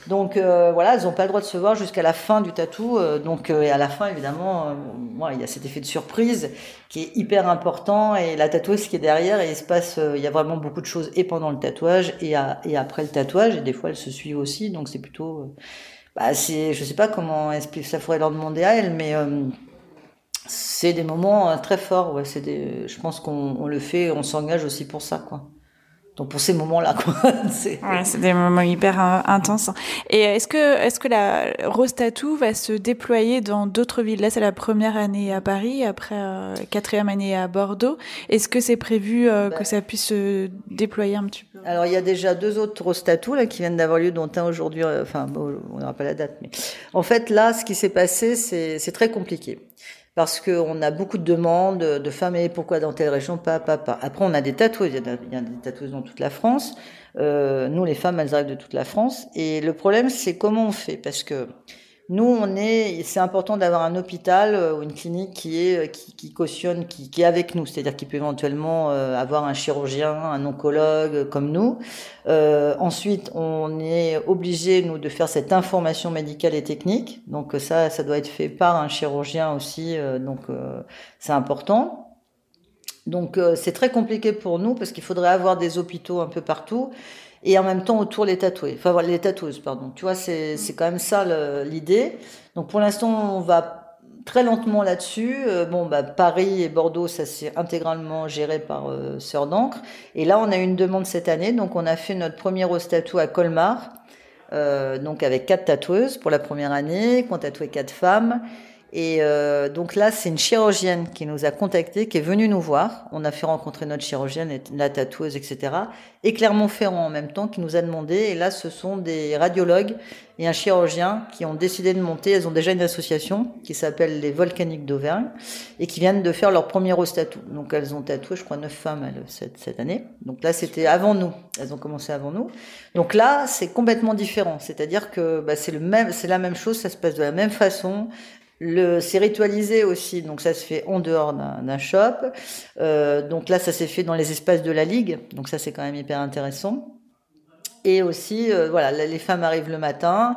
Donc euh, voilà, elles n'ont pas le droit de se voir jusqu'à la fin du tatou. Euh, donc euh, et à la fin, évidemment, voilà, il y a cet effet de surprise qui est hyper important et la tatoueuse qui est derrière et il se passe, il y a vraiment beaucoup de choses et pendant le tatouage et, après le tatouage et des fois elles se suivent aussi. Donc c'est plutôt, bah c'est, je sais pas comment ça faudrait leur demander à elles, mais c'est des moments très forts. Ouais, c'est des, je pense qu'on le fait, on s'engage aussi pour ça, quoi. Donc pour ces moments-là, quoi. c'est ouais, des moments hyper euh, intenses. Et est-ce que est-ce que la Rose Tattoo va se déployer dans d'autres villes? Là, c'est la première année à Paris, après euh, quatrième année à Bordeaux. Est-ce que c'est prévu euh, que bah. ça puisse se déployer un petit peu? Alors il y a déjà deux autres Rose Tattoo là qui viennent d'avoir lieu, dont un aujourd'hui. Enfin, on n'aura pas la date, mais en fait là, ce qui s'est passé, c'est très compliqué parce qu'on a beaucoup de demandes de femmes et pourquoi dans telle région pas pas pas. Après on a des tatoueuses, il y a, des tatoueuses dans toute la France. Euh, nous les femmes elles arrivent de toute la France et le problème c'est comment on fait? Parce que Nous, on est, c'est important d'avoir un hôpital euh, ou une clinique qui est, euh, qui, cautionne, qui, qui, est avec nous, c'est-à-dire qui peut éventuellement euh, avoir un chirurgien, un oncologue comme nous. Euh, ensuite, on est obligé nous de faire cette information médicale et technique. Donc ça, ça doit être fait par un chirurgien aussi. donc c'est important. Donc c'est très compliqué pour nous parce qu'il faudrait avoir des hôpitaux un peu partout et en même temps autour les tatoués, enfin voilà, les tatoueuses, pardon. Tu vois, c'est c'est quand même ça l'idée. Donc pour l'instant, on va très lentement là-dessus. Euh, bon, bah, Paris et Bordeaux, ça c'est intégralement géré par euh, Sœur d'encre. Et là, on a eu une demande cette année, donc on a fait notre premier rose tattoo à Colmar, euh, donc avec quatre tatoueuses pour la première année, qui ont tatoué quatre femmes. Et euh, donc là, c'est une chirurgienne qui nous a contacté, qui est venue nous voir. On a fait rencontrer notre chirurgienne, la tatoueuse, etc. Et Clermont-Ferrand en même temps qui nous a demandé. Et là, ce sont des radiologues et un chirurgien qui ont décidé de monter. Elles ont déjà une association qui s'appelle les Volcaniques d'Auvergne et qui viennent de faire leur premier tatou. Donc elles ont tatoué, je crois, neuf femmes cette, cette année. Donc là, c'était avant nous. Elles ont commencé avant nous. Donc là, c'est complètement différent. C'est-à-dire que bah, c'est le même, c'est la même chose. Ça se passe de la même façon. Le, c'est ritualisé aussi, donc ça se fait en dehors d'un, shop. Euh, donc là, ça s'est fait dans les espaces de la ligue, donc ça c'est quand même hyper intéressant. Et aussi, euh, voilà, les femmes arrivent le matin,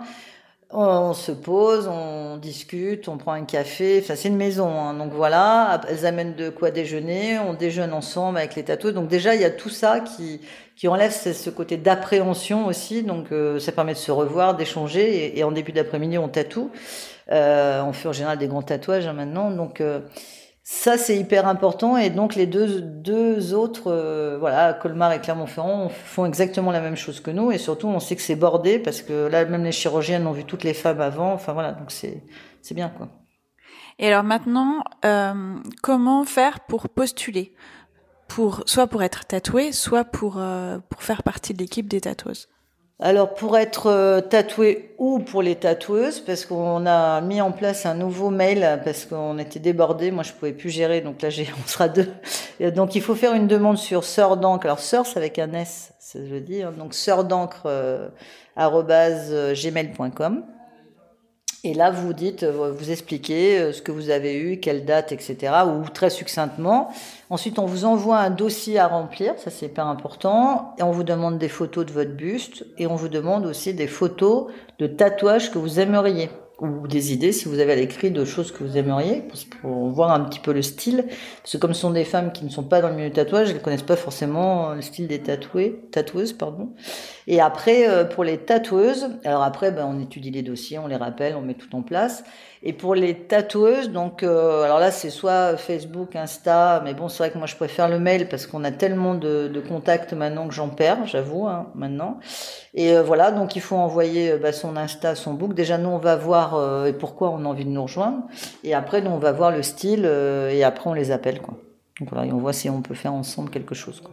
on, se pose, on discute, on prend un café. Enfin, c'est une maison, hein, donc voilà. Elles amènent de quoi déjeuner, on déjeune ensemble avec les tatouages. Donc déjà, il y a tout ça qui qui enlève ce, côté d'appréhension aussi. Donc euh, ça permet de se revoir, d'échanger. Et, et en début d'après-midi, on tatoue. Euh, on fait en général des grands tatouages hein, maintenant. Donc euh, ça c'est hyper important. Et donc les deux autres euh, voilà Colmar et Clermont-Ferrand font exactement la même chose que nous. Et surtout on sait que c'est bordé parce que là même les chirurgiennes ont vu toutes les femmes avant. Enfin voilà. Donc c'est c'est bien quoi. Et alors maintenant comment faire pour postuler? Pour soit pour être tatoué soit pour pour faire partie de l'équipe des tatoueuses? Alors pour être euh, tatoué ou pour les tatoueuses, parce qu'on a mis en place un nouveau mail parce qu'on était débordé, moi je pouvais plus gérer, donc là on sera deux. donc il faut faire une demande sur Sœur d'encre. Alors Sœur c'est avec un S, ça veut dire. Hein. Donc Sœur d'encre euh, euh, gmail.com. Et là, vous dites, euh, vous expliquez ce que vous avez eu, quelle date, etc., ou très succinctement. Ensuite, on vous envoie un dossier à remplir, ça c'est hyper important, et on vous demande des photos de votre buste, et on vous demande aussi des photos de tatouages que vous aimeriez ou des idées si vous avez à l'écrit de choses que vous aimeriez pour voir un petit peu le style parce que comme ce sont des femmes qui ne sont pas dans le milieu du tatouage elles connaissent pas forcément le style des tatouées tatoueuses pardon et après euh, pour les tatoueuses alors après ben, on étudie les dossiers on les rappelle on met tout en place et pour les tatoueuses, donc euh, alors là c'est soit Facebook, Insta, mais bon c'est vrai que moi je préfère le mail parce qu'on a tellement de, de, contacts maintenant que j'en perds, j'avoue hein, maintenant. Et euh, voilà, donc il faut envoyer euh, bah, son Insta, son book. Déjà nous on va voir et pourquoi on a envie de nous rejoindre. Et après nous on va voir le style et après on les appelle quoi. Donc voilà, et on voit si on peut faire ensemble quelque chose. Quoi.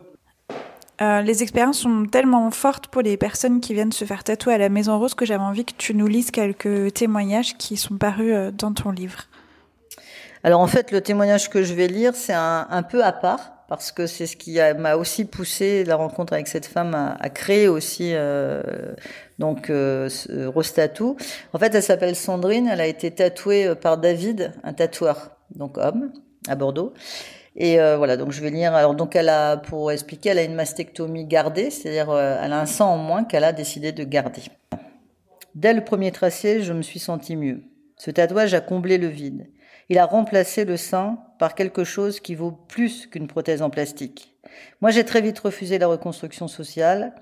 Euh, les expériences sont tellement fortes pour les personnes qui viennent se faire tatouer à la Maison Rose que j'avais envie que tu nous lises quelques témoignages qui sont parus euh, dans ton livre. Alors en fait, le témoignage que je vais lire, c'est un, peu à part parce que c'est ce qui m'a aussi poussé la rencontre avec cette femme à, créer aussi euh, donc Rose Tattoo. En fait, elle s'appelle Sandrine. Elle a été tatouée par David, un tatoueur, donc homme, à Bordeaux. Et euh, voilà, donc je vais lire. Alors donc elle a, pour expliquer, elle a une mastectomie gardée, c'est-à-dire euh, elle a un sang en moins qu'elle a décidé de garder. Dès le premier tracé, je me suis senti mieux. Ce tatouage a comblé le vide. Il a remplacé le sein par quelque chose qui vaut plus qu'une prothèse en plastique. Moi, j'ai très vite refusé la reconstruction sociale,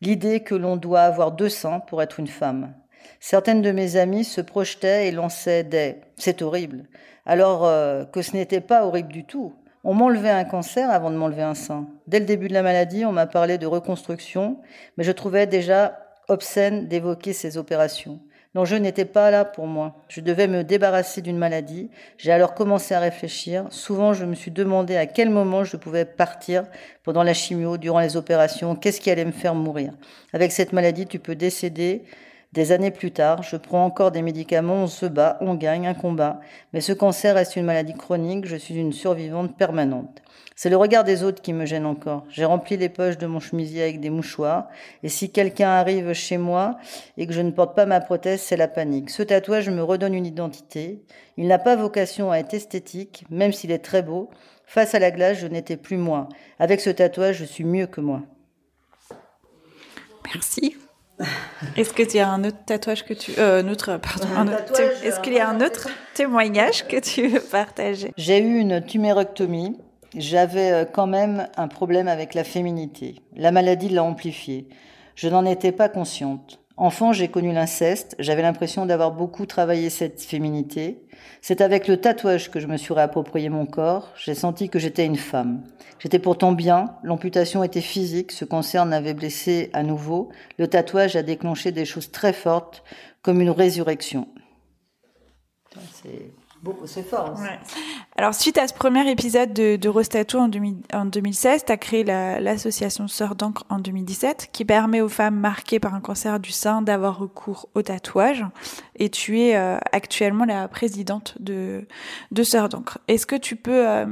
l'idée que l'on doit avoir deux seins pour être une femme. Certaines de mes amies se projetaient et lançaient des ⁇ c'est horrible ⁇ alors euh, que ce n'était pas horrible du tout. On m'enlevait un cancer avant de m'enlever un sein. Dès le début de la maladie, on m'a parlé de reconstruction, mais je trouvais déjà obscène d'évoquer ces opérations. L'enjeu n'était pas là pour moi. Je devais me débarrasser d'une maladie. J'ai alors commencé à réfléchir. Souvent, je me suis demandé à quel moment je pouvais partir pendant la chimio, durant les opérations. Qu'est-ce qui allait me faire mourir? Avec cette maladie, tu peux décéder Des années plus tard, je prends encore des médicaments, on se bat, on gagne un combat. Mais ce cancer reste une maladie chronique, je suis une survivante permanente. C'est le regard des autres qui me gêne encore. J'ai rempli les poches de mon chemisier avec des mouchoirs, et si quelqu'un arrive chez moi et que je ne porte pas ma prothèse, c'est la panique. Ce tatouage me redonne une identité. Il n'a pas vocation à être esthétique, même s'il est très beau. Face à la glace, je n'étais plus moi. Avec ce tatouage, je suis mieux que moi. Merci. Est-ce que tu as un autre tatouage que tu, euh, un autre, pardon, est-ce qu'il y a un autre témoignage que tu veux partager? J'ai eu une tumérectomie. J'avais euh, quand même un problème avec la féminité. La maladie l'a amplifié. Je n'en étais pas consciente. Enfant, j'ai connu l'inceste. J'avais l'impression d'avoir beaucoup travaillé cette féminité. C'est avec le tatouage que je me suis réapproprié mon corps. J'ai senti que j'étais une femme. J'étais pourtant bien. L'amputation était physique. Ce cancer m'avait blessé à nouveau. Le tatouage a déclenché des choses très fortes, comme une résurrection. C'est fort. Alors, suite à ce premier épisode de, de Rostato en, en 2016, tu as créé l'association Sœurs d'encre en 2017, qui permet aux femmes marquées par un cancer du sein d'avoir recours au tatouage. Et tu es euh, actuellement la présidente de, de Sœurs d'encre. Est-ce que tu peux euh,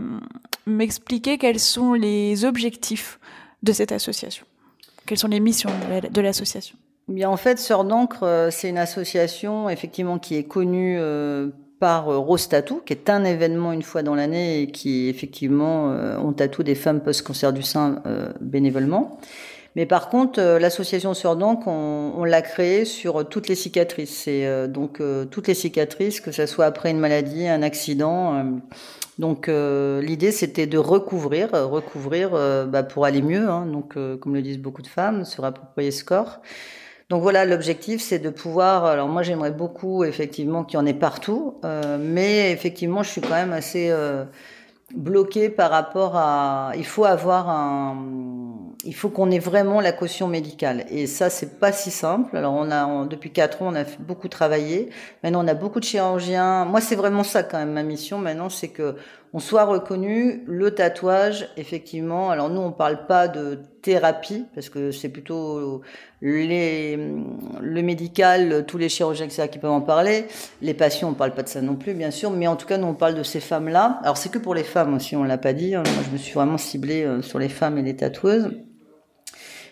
m'expliquer quels sont les objectifs de cette association? Quelles sont les missions de l'association? Bien, en fait, Sœurs d'encre, euh, c'est une association effectivement qui est connue euh, Rose Tattoo, qui est un événement une fois dans l'année et qui effectivement euh, on tatoue des femmes post-cancer du sein euh, bénévolement. Mais par contre, l'association Sœur d'Ancre, on, l'a créée sur toutes les cicatrices. C'est donc toutes les cicatrices, que ce soit après une maladie, un accident. donc l'idée, c'était de recouvrir, recouvrir bah, pour aller mieux. Hein, donc comme le disent beaucoup de femmes, se rapproprier ce corps. Donc voilà, l'objectif, c'est de pouvoir. Alors moi, j'aimerais beaucoup effectivement qu'il y en ait partout, euh, mais effectivement, je suis quand même assez euh, bloquée par rapport à. Il faut avoir un. Il faut qu'on ait vraiment la caution médicale, et ça, c'est pas si simple. Alors on a depuis quatre ans, on a beaucoup travaillé. Maintenant, on a beaucoup de chirurgiens. Moi, c'est vraiment ça quand même ma mission. Maintenant, c'est que on soit reconnu le tatouage, effectivement. Alors nous, on parle pas de thérapie parce que c'est plutôt le médical, tous les chirurgiens etc., qui peuvent en parler. Les patients, on parle pas de ça non plus, bien sûr. Mais en tout cas, nous, on parle de ces femmes-là. Alors c'est que pour les femmes aussi, on l'a pas dit. Moi, je me suis vraiment ciblée euh, sur les femmes et les tatoueuses.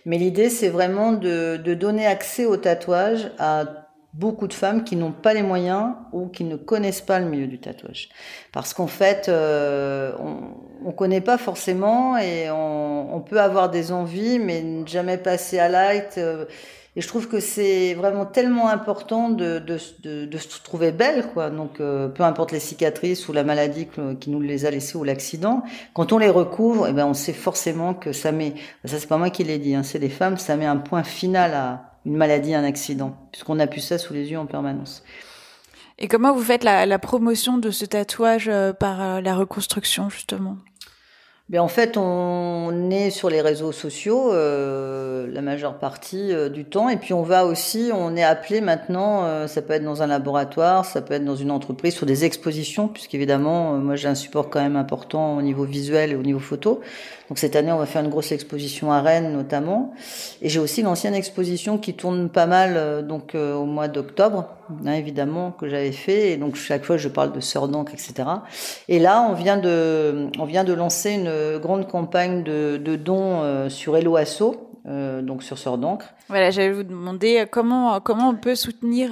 Mais l'idée, c'est vraiment de, de donner accès au tatouage à beaucoup de femmes qui n'ont pas les moyens ou qui ne connaissent pas le milieu du tatouage. Parce qu'en fait, euh, on ne connaît pas forcément et on, on, peut avoir des envies, mais jamais passer à light. Euh, et je trouve que c'est vraiment tellement important de, de, de, de, se trouver belle, quoi. Donc, euh, peu importe les cicatrices ou la maladie qui nous les a laissées ou l'accident, quand on les recouvre, eh ben, on sait forcément que ça met, ça c'est pas moi qui l'ai dit, hein, c'est les femmes, ça met un point final à, une maladie, un accident, puisqu'on a plus ça sous les yeux en permanence. Et comment vous faites la, la promotion de ce tatouage euh, par euh, la reconstruction, justement? Bien, en fait, on est sur les réseaux sociaux euh, la majeure partie euh, du temps, et puis on va aussi, on est appelé maintenant, euh, ça peut être dans un laboratoire, ça peut être dans une entreprise, sur des expositions, puisqu'évidemment, moi j'ai un support quand même important au niveau visuel et au niveau photo. Donc cette année, on va faire une grosse exposition à Rennes notamment, et j'ai aussi l'ancienne exposition qui tourne pas mal, donc au mois d'octobre, hein, évidemment que j'avais fait, et donc chaque fois je parle de sœur d'encre, etc. Et là, on vient de, on vient de lancer une grande campagne de, dons euh, sur Hello Asso, euh, donc sur Sœur d'encre. Voilà, j'allais vous demander euh, comment comment on peut soutenir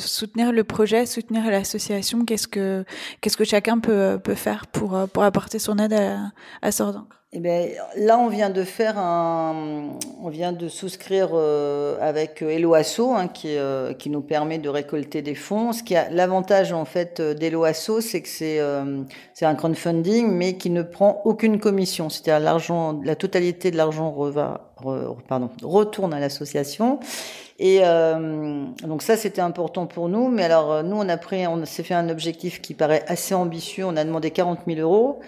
soutenir le projet, soutenir l'association? Qu'est-ce que qu'est-ce que chacun peut peut faire pour pour apporter son aide à, à d'encre eh bien, là, on vient de faire un, on vient de souscrire euh, avec Eloasso, hein, qui, euh, qui nous permet de récolter des fonds. Ce qui a l'avantage en fait d'Eloasso, c'est que c'est euh, c'est un crowdfunding, mais qui ne prend aucune commission. C'est-à-dire l'argent, la totalité de l'argent reva, pardon, retourne à l'association. Et euh, donc ça, c'était important pour nous. Mais alors, nous, on a pris, on s'est fait un objectif qui paraît assez ambitieux. On a demandé 40 000 euros.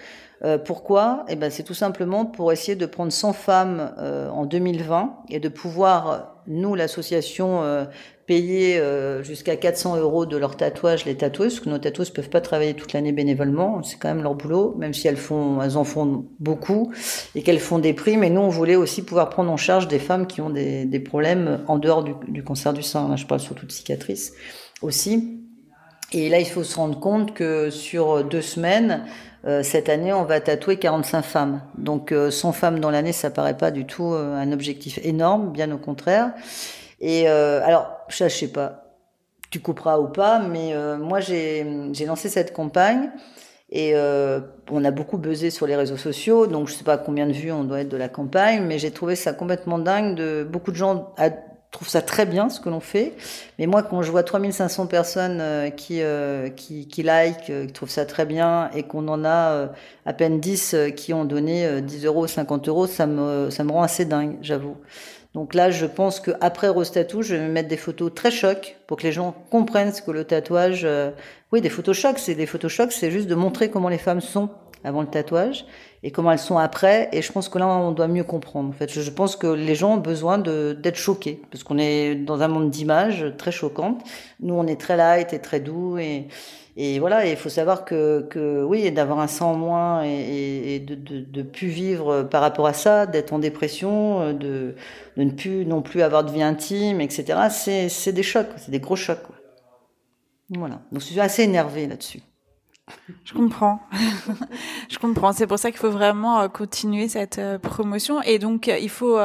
Euh, pourquoi? Eh ben, c'est tout simplement pour essayer de prendre 100 femmes euh, en 2020 et de pouvoir, nous, l'association, euh, payer euh, jusqu'à 400 euros de leur tatouage les tatoueuses, parce que nos tatoueuses peuvent pas travailler toute l'année bénévolement, c'est quand même leur boulot, même si elles font, elles en font beaucoup et qu'elles font des prix. Mais nous, on voulait aussi pouvoir prendre en charge des femmes qui ont des, des problèmes en dehors du, du cancer du sein. Là, je parle surtout de cicatrices aussi. Et là, il faut se rendre compte que sur deux semaines, euh, cette année, on va tatouer 45 femmes. Donc, euh, 100 femmes dans l'année, ça paraît pas du tout euh, un objectif énorme, bien au contraire. Et euh, alors, je, je sais pas, tu couperas ou pas, mais euh, moi, j'ai j'ai lancé cette campagne et euh, on a beaucoup buzzé sur les réseaux sociaux, donc je sais pas combien de vues on doit être de la campagne, mais j'ai trouvé ça complètement dingue. De beaucoup de gens trouvent ça très bien ce que l'on fait, mais moi quand je vois 3500 personnes euh, qui, euh, qui qui like, euh, qui trouvent ça très bien, et qu'on en a à peine 10 euh, qui ont donné euh, 10 euros, 50 euros, ça me ça me rend assez dingue, j'avoue. Donc là, je pense que après Rose Tattoo, je vais mettre des photos très chocs pour que les gens comprennent ce que le tatouage. oui, des photos chocs, c'est des photos chocs, c'est juste de montrer comment les femmes sont avant le tatouage et comment elles sont après. Et je pense que là, on doit mieux comprendre. En fait, je, pense que les gens ont besoin d'être choqués parce qu'on est dans un monde d'images très choquantes. Nous, on est très light et très doux et et voilà, il faut savoir que, que oui, d'avoir un sang en moins et, et, de, de, de plus vivre par rapport à ça, d'être en dépression, de, de ne plus non plus avoir de vie intime, etc. C'est des chocs, c'est des gros chocs. Quoi. Voilà. Donc je suis assez énervée là-dessus. Je comprends. je comprends. C'est pour ça qu'il faut vraiment euh, continuer cette euh, promotion. Et donc, euh, il faut,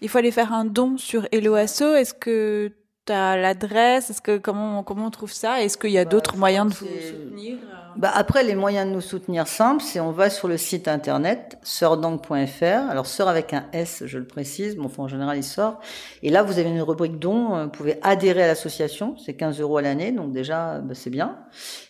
il faut aller faire un don sur Hello Asso. Est-ce que as l'adresse Est-ce que comment, comment on trouve ça? Est-ce qu'il y a Bah, d'autres moyens de vous soutenir euh? Bah après, les moyens de nous soutenir simples, c'est on va sur le site internet sœurdang.fr. Alors sœur avec un S, je le précise, enfin, en général il sort. Et là, vous avez une rubrique dons. euh, Vous pouvez adhérer à l'association, c'est 15 euros à l'année, donc déjà bah, c'est bien.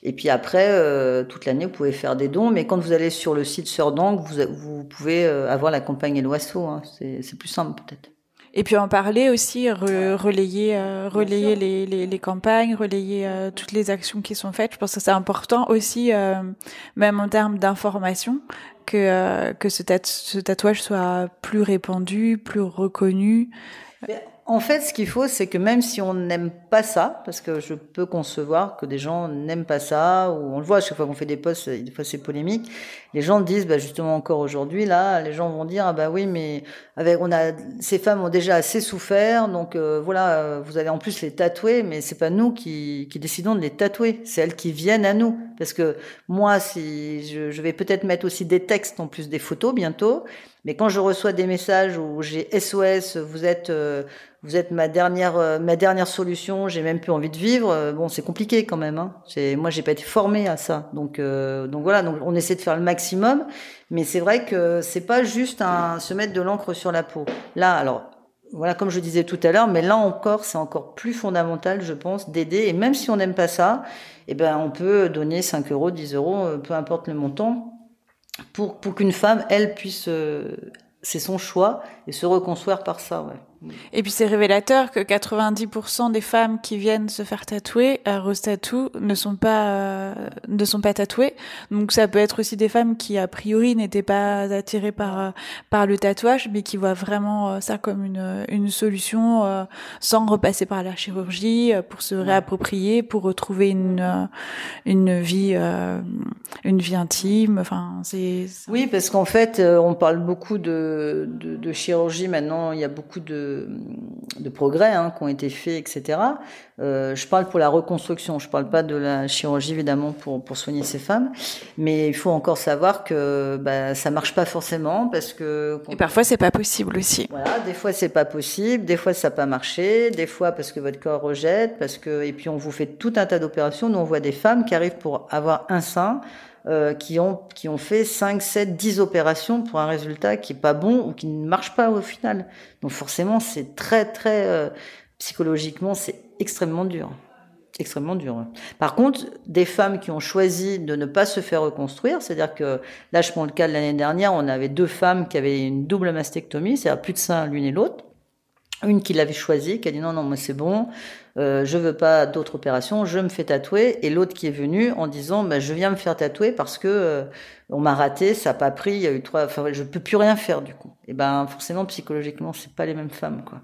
Et puis après, euh, toute l'année, vous pouvez faire des dons. Mais quand vous allez sur le site Sœur vous, vous pouvez avoir la campagne et l'oiseau. Hein. C'est plus simple peut-être. Et puis en parler aussi, re- relayer, euh, relayer les, les, les campagnes, relayer euh, toutes les actions qui sont faites. Je pense que c'est important aussi, euh, même en termes d'information, que, que ce, tat- ce tatouage soit plus répandu, plus reconnu. En fait, ce qu'il faut, c'est que même si on n'aime pas ça, parce que je peux concevoir que des gens n'aiment pas ça, ou on le voit à chaque fois qu'on fait des posts, des fois c'est polémique, les gens disent, bah justement encore aujourd'hui, là, les gens vont dire, ah bah oui, mais avec, on a, ces femmes ont déjà assez souffert, donc euh, voilà, euh, vous allez en plus les tatouer, mais c'est pas nous qui, qui décidons de les tatouer, c'est elles qui viennent à nous, parce que moi, si je, vais peut-être mettre aussi des textes en plus des photos bientôt, mais quand je reçois des messages où j'ai SOS, vous êtes euh, vous êtes ma dernière ma dernière solution, j'ai même plus envie de vivre. bon, c'est compliqué quand même. Hein. Moi, j'ai pas été formée à ça, donc donc voilà. Donc on essaie de faire le maximum, mais c'est vrai que c'est pas juste un se mettre de l'encre sur la peau. Là, alors voilà, comme je disais tout à l'heure, mais là encore, c'est encore plus fondamental, je pense, d'aider. Et même si on n'aime pas ça, eh ben on peut donner 5 euros, 10 euros, euh, peu importe le montant, pour qu'une femme, elle puisse euh, c'est son choix et se reconstruire par ça. Et puis c'est révélateur que 90% des femmes qui viennent se faire tatouer à Rose Tattoo ne sont pas euh, ne sont pas tatouées. Donc ça peut être aussi des femmes qui a priori n'étaient pas attirées par euh, par le tatouage, mais qui voient vraiment euh, ça comme une une solution euh, sans repasser par la chirurgie euh, pour se réapproprier, pour retrouver une euh, une vie euh, une vie intime. Enfin c'est Oui, parce qu'en fait, euh, on parle beaucoup de, de, de chirurgie maintenant. Il y a beaucoup de, de progrès hein, qui ont été faits, etc. Euh, je parle pour la reconstruction. Je parle pas de la chirurgie évidemment pour pour soigner ces femmes, mais il faut encore savoir que bah, ça marche pas forcément parce que et parfois c'est pas possible aussi. voilà, des fois c'est pas possible, des fois ça n'a pas marché, des fois parce que votre corps rejette, parce que et puis on vous fait tout un tas d'opérations. Nous on voit des femmes qui arrivent pour avoir un sein. Euh, qui ont qui ont fait 5 7 10 opérations pour un résultat qui est pas bon ou qui ne marche pas au final. Donc forcément, c'est très très euh, psychologiquement, c'est extrêmement dur. Extrêmement dur. Par contre, des femmes qui ont choisi de ne pas se faire reconstruire, c'est-à-dire que là, je prends le cas de l'année dernière, on avait deux femmes qui avaient une double mastectomie, c'est-à-dire plus de sein l'une et l'autre. Une qui l'avait choisi, qui a dit non, non, moi c'est bon, euh, je veux pas d'autres opérations, je me fais tatouer. Et l'autre qui est venu en disant, bah, je viens me faire tatouer parce que euh, on m'a raté, ça n'a pas pris, il y a eu trois, enfin, je peux plus rien faire du coup. Et ben forcément psychologiquement, c'est pas les mêmes femmes quoi.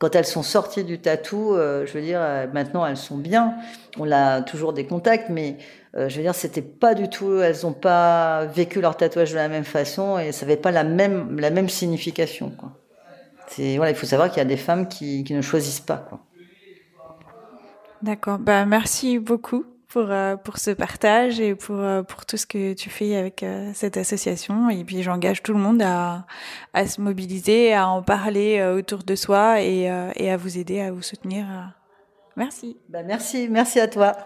Quand elles sont sorties du tatou, euh, je veux dire, euh, maintenant elles sont bien. On a toujours des contacts, mais euh, je veux dire, c'était pas du tout. Elles n'ont pas vécu leur tatouage de la même façon et ça n'avait pas la même la même signification. Quoi. C'est voilà, il faut savoir qu'il y a des femmes qui, qui ne choisissent pas. D'accord. Bah merci beaucoup pour euh, pour ce partage et pour euh, pour tout ce que tu fais avec euh, cette association et puis j'engage tout le monde à à se mobiliser, à en parler autour de soi et et à vous aider à vous soutenir. Merci. Bah merci, merci à toi.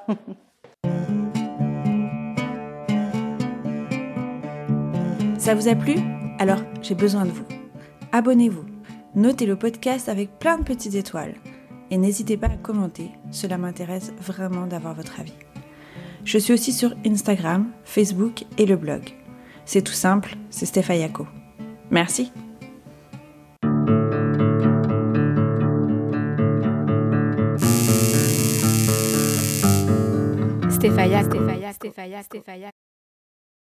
Ça vous a plu? Alors, j'ai besoin de vous. Abonnez-vous. Notez le podcast avec plein de petites étoiles. Et n'hésitez pas à commenter, cela m'intéresse vraiment d'avoir votre avis. Je suis aussi sur Instagram, Facebook et le blog. C'est tout simple, c'est Stéphayako. Merci. Stéphaya, Stéphaya, Stéphaya, Stéphaya.